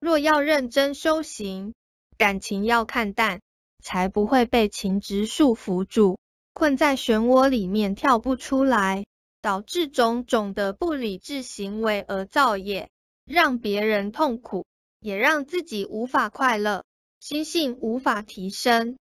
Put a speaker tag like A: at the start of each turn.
A: 若要认真修行，感情要看淡，才不会被情执束缚住，困在漩涡里面跳不出来，导致种种的不理智行为而造业，让别人痛苦，也让自己无法快乐，心性无法提升。